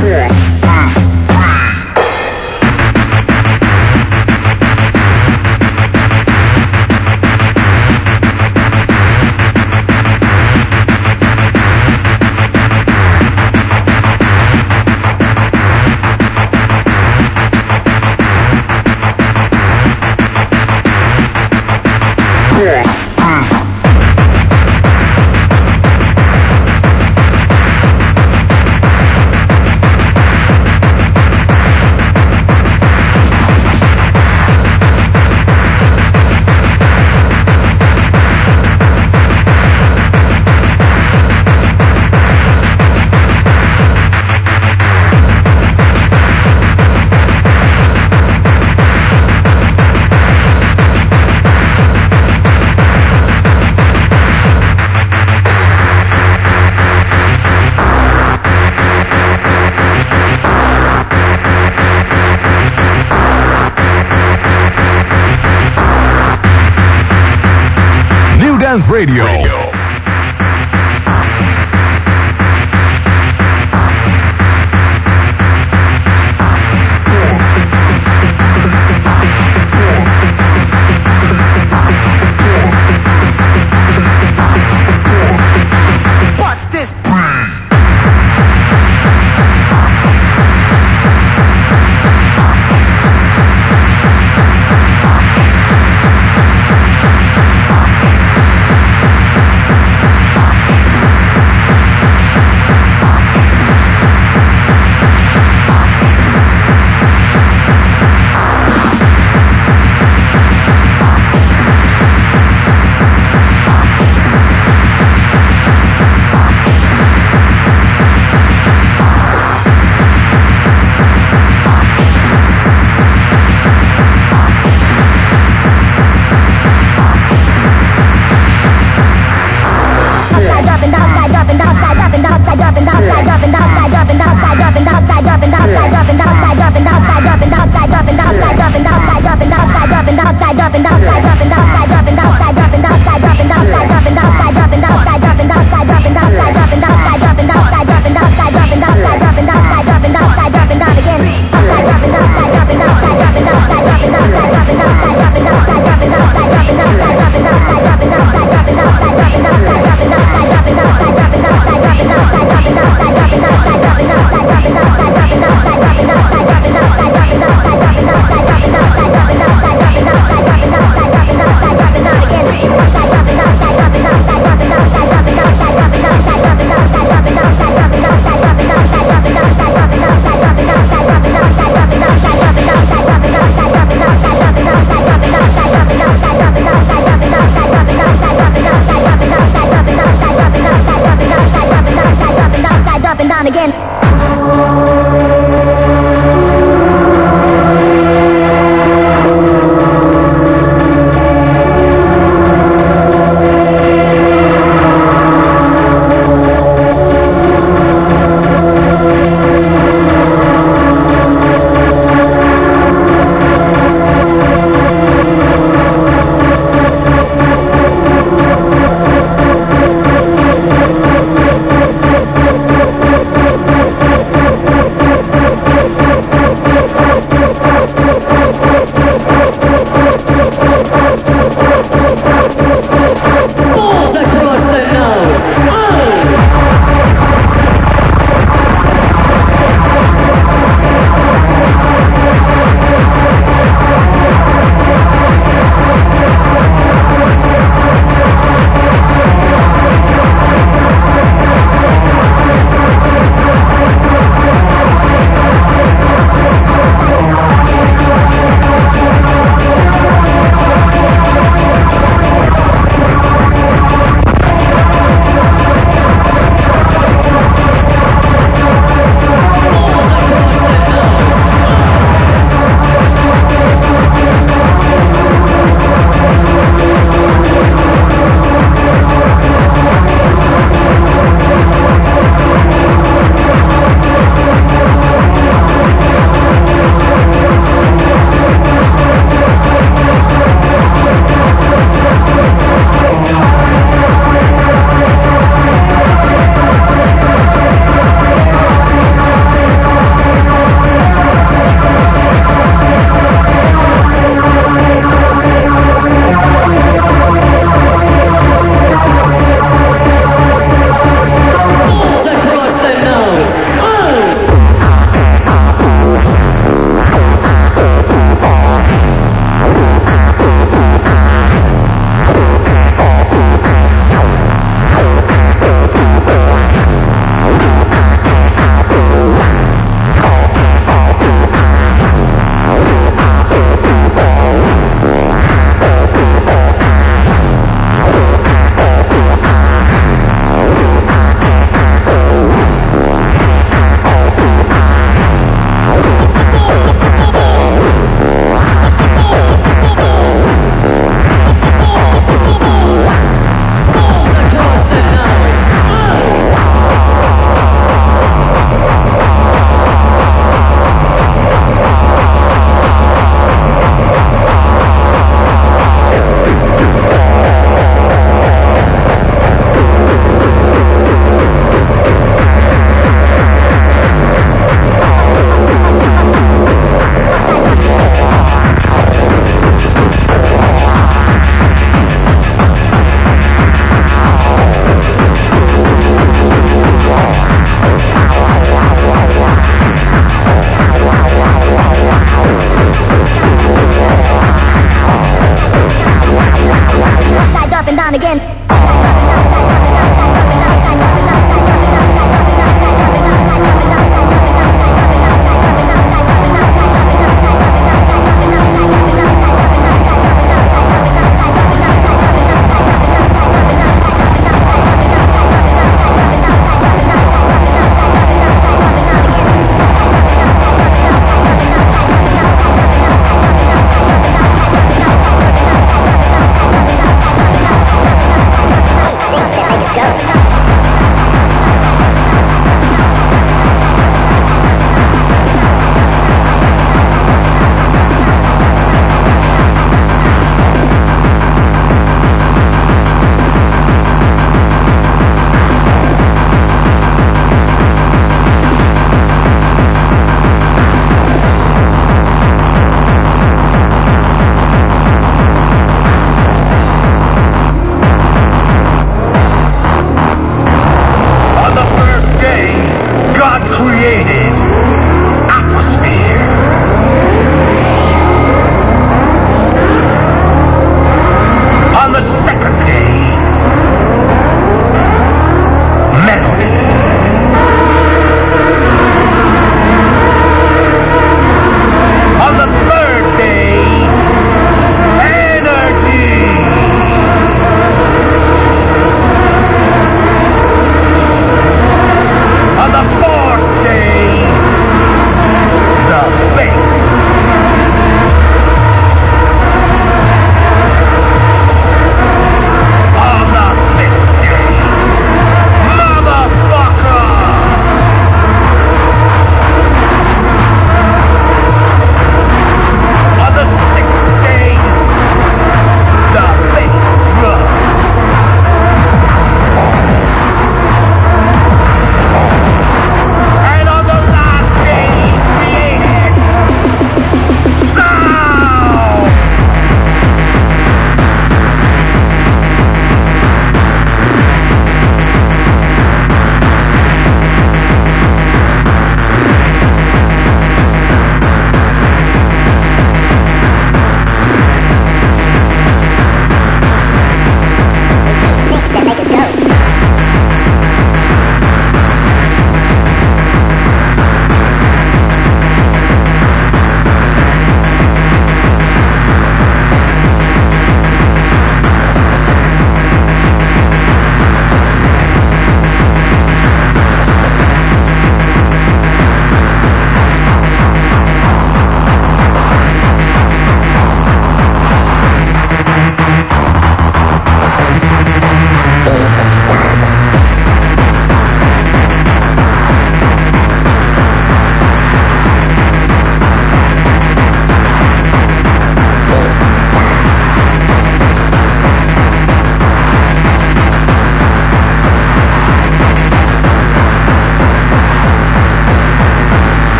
Radio.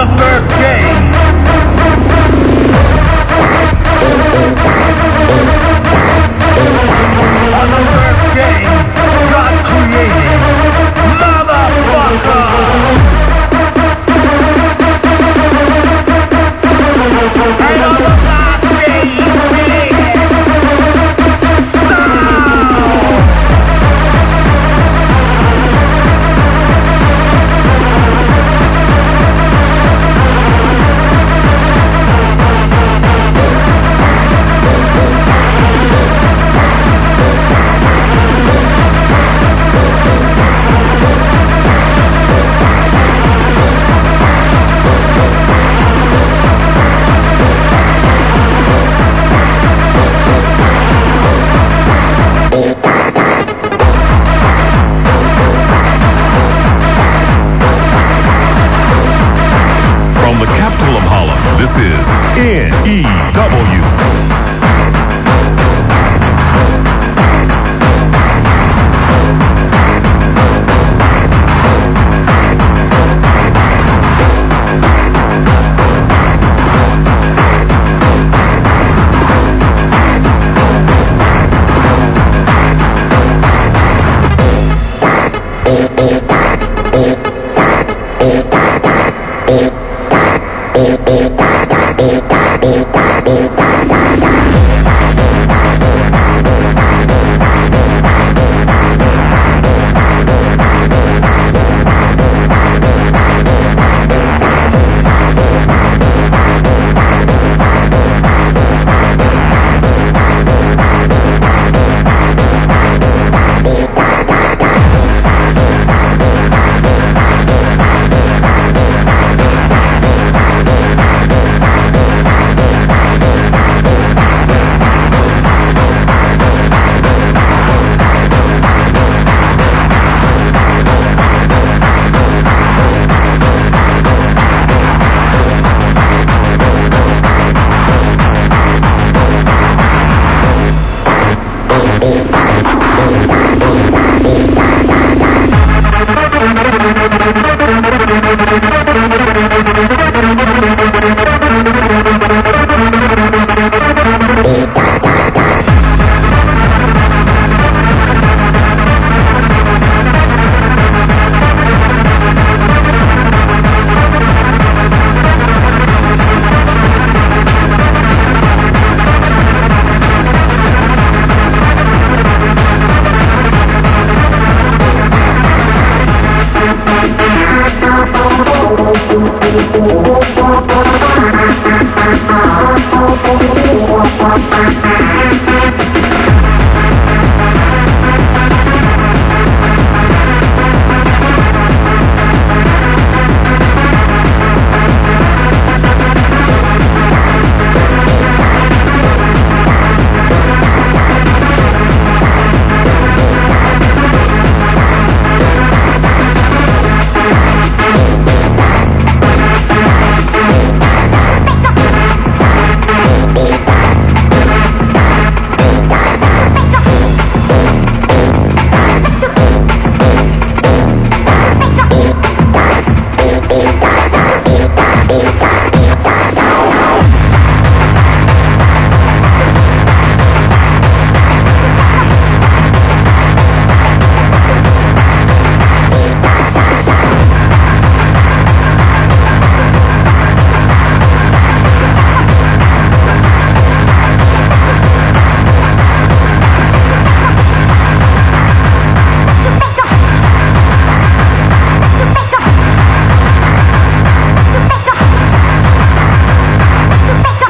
The first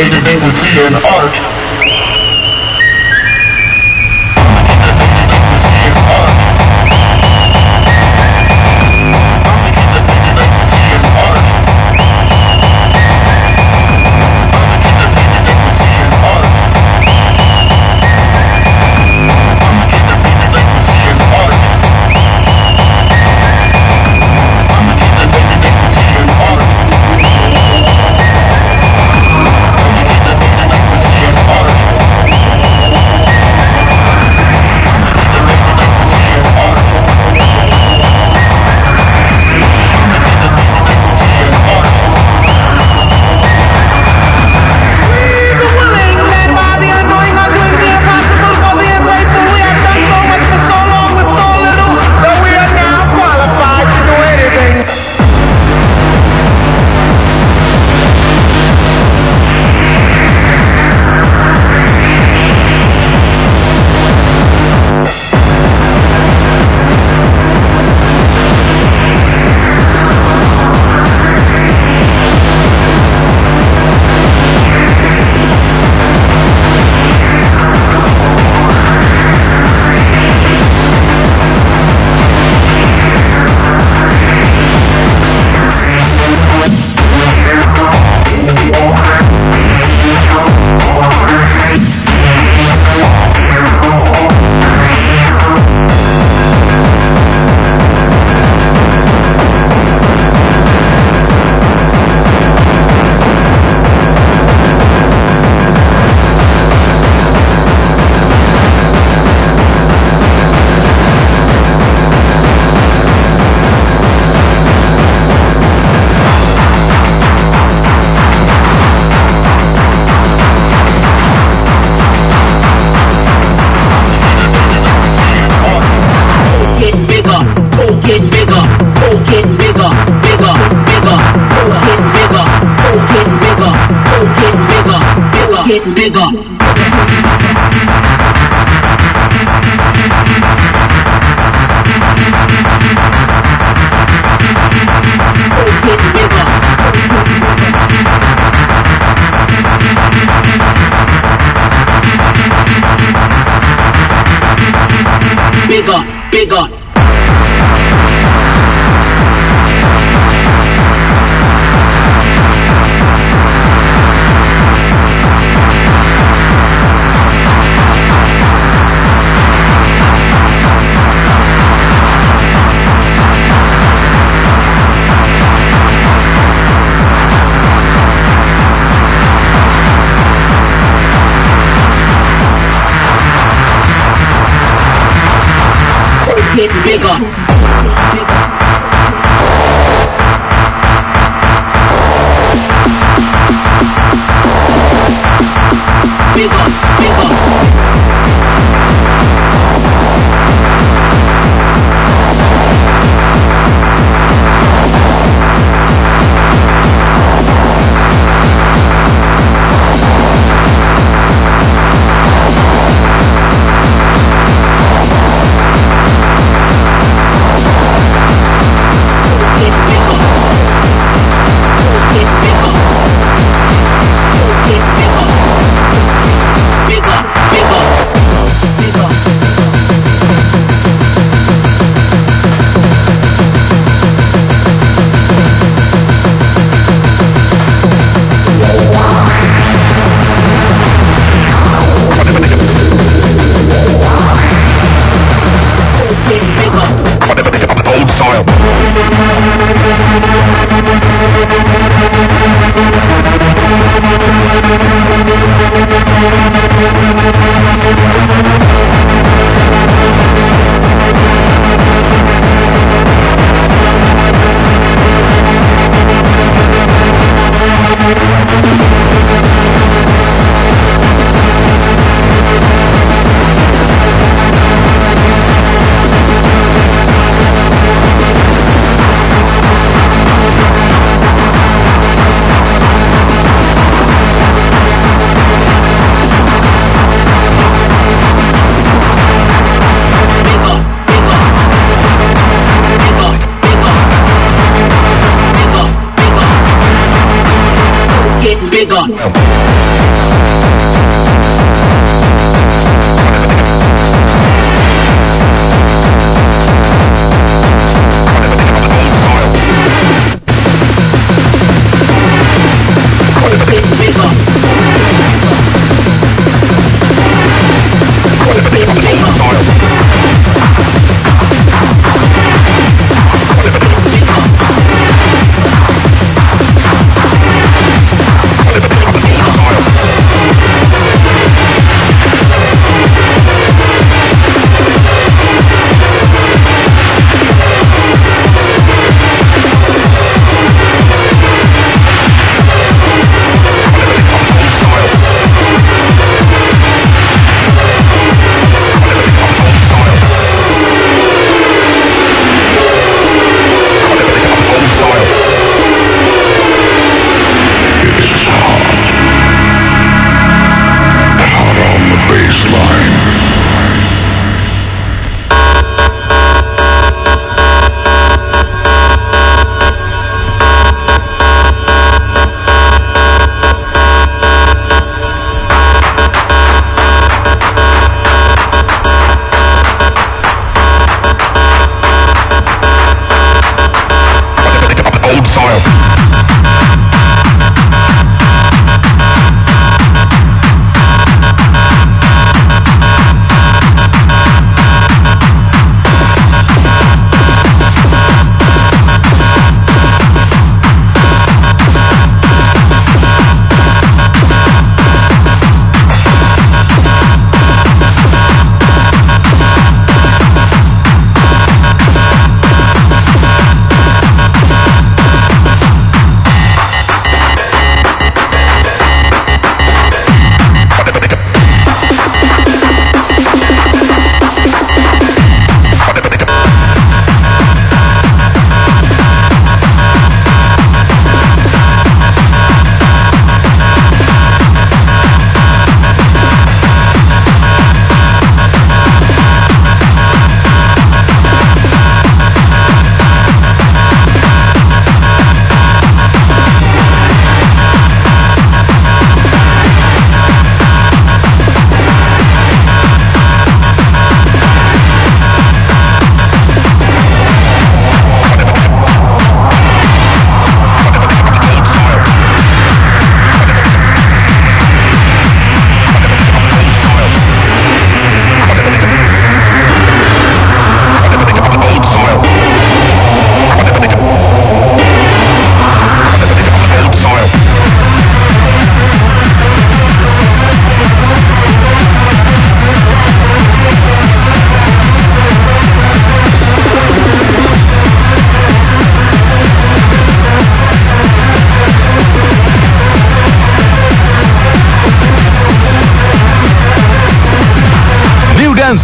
made the thing with seeing Bigger, bigger.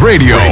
Radio.